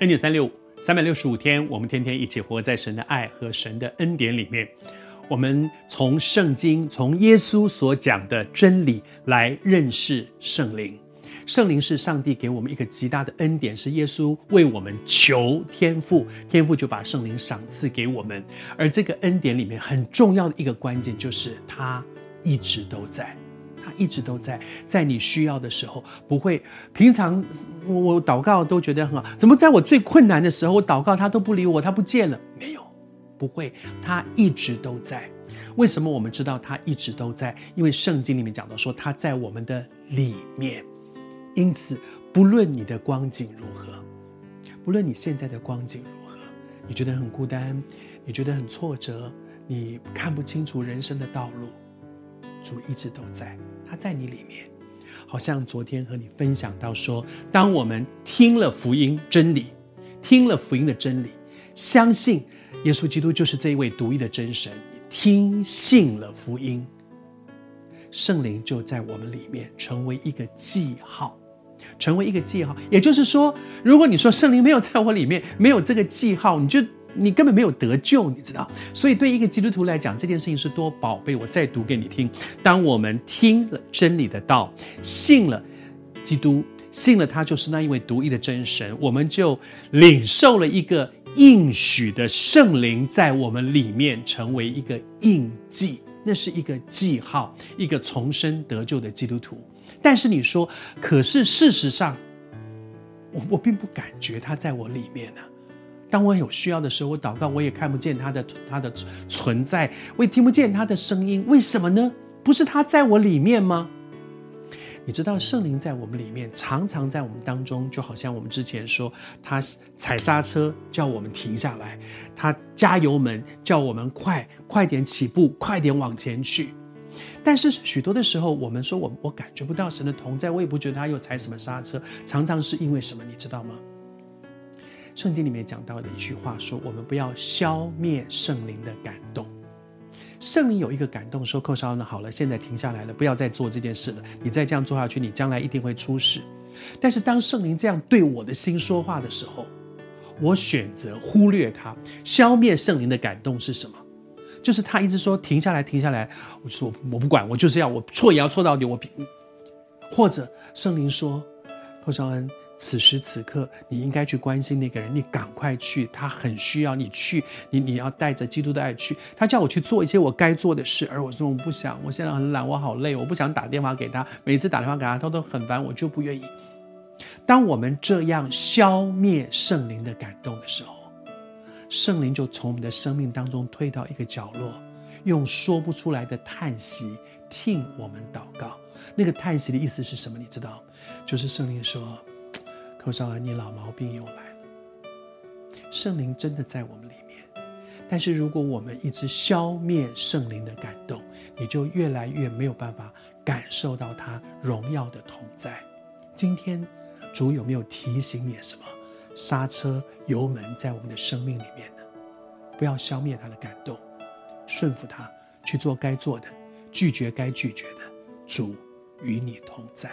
恩典三六五，三百六十五天，我们天天一起活在神的爱和神的恩典里面。我们从圣经，从耶稣所讲的真理来认识圣灵。圣灵是上帝给我们一个极大的恩典，是耶稣为我们求天赋，天赋就把圣灵赏赐给我们。而这个恩典里面很重要的一个关键，就是他一直都在。一直都在，在你需要的时候，不会。平常我祷告都觉得很好，怎么在我最困难的时候，我祷告他都不理我，他不见了？没有，不会，他一直都在。为什么我们知道他一直都在？因为圣经里面讲到说他在我们的里面。因此，不论你的光景如何，不论你现在的光景如何，你觉得很孤单，你觉得很挫折，你看不清楚人生的道路，主一直都在。他在你里面，好像昨天和你分享到说，当我们听了福音真理，听了福音的真理，相信耶稣基督就是这一位独一的真神，听信了福音，圣灵就在我们里面成为一个记号，成为一个记号。也就是说，如果你说圣灵没有在我里面，没有这个记号，你就。你根本没有得救，你知道？所以对一个基督徒来讲，这件事情是多宝贝。我再读给你听：当我们听了真理的道，信了基督，信了他就是那一位独一的真神，我们就领受了一个应许的圣灵在我们里面，成为一个印记，那是一个记号，一个重生得救的基督徒。但是你说，可是事实上，我我并不感觉他在我里面呢、当我有需要的时候，我祷告，我也看不见他的他的存在，我也听不见他的声音。为什么呢？不是他在我里面吗？你知道圣灵在我们里面，常常在我们当中，就好像我们之前说，他踩刹车叫我们停下来，他加油门叫我们快快点起步，快点往前去。但是许多的时候，我们说我我感觉不到神的同在，我也不觉得他又踩什么刹车，常常是因为什么？你知道吗？圣经里面讲到的一句话说：“我们不要消灭圣灵的感动。圣灵有一个感动，说：‘寇绍恩，好了，现在停下来了，不要再做这件事了。你再这样做下去，你将来一定会出事。’但是当圣灵这样对我的心说话的时候，我选择忽略他。消灭圣灵的感动是什么？就是他一直说停下来，停下来。我说我不管，我就是要我错也要错到底。我比或者圣灵说，寇绍恩。”此时此刻，你应该去关心那个人，你赶快去，他很需要你去，你你要带着基督的爱去。他叫我去做一些我该做的事，而我说我不想，我现在很懒，我好累，我不想打电话给他，每次打电话给他，他都很烦，我就不愿意。当我们这样消灭圣灵的感动的时候，圣灵就从我们的生命当中退到一个角落，用说不出来的叹息听我们祷告。那个叹息的意思是什么？你知道，就是圣灵说。寇绍恩，你老毛病又来了。圣灵真的在我们里面，但是如果我们一直消灭圣灵的感动，你就越来越没有办法感受到他荣耀的同在。今天主有没有提醒你什么？刹车、油门在我们的生命里面呢？不要消灭他的感动，顺服他，去做该做的，拒绝该拒绝的。主与你同在。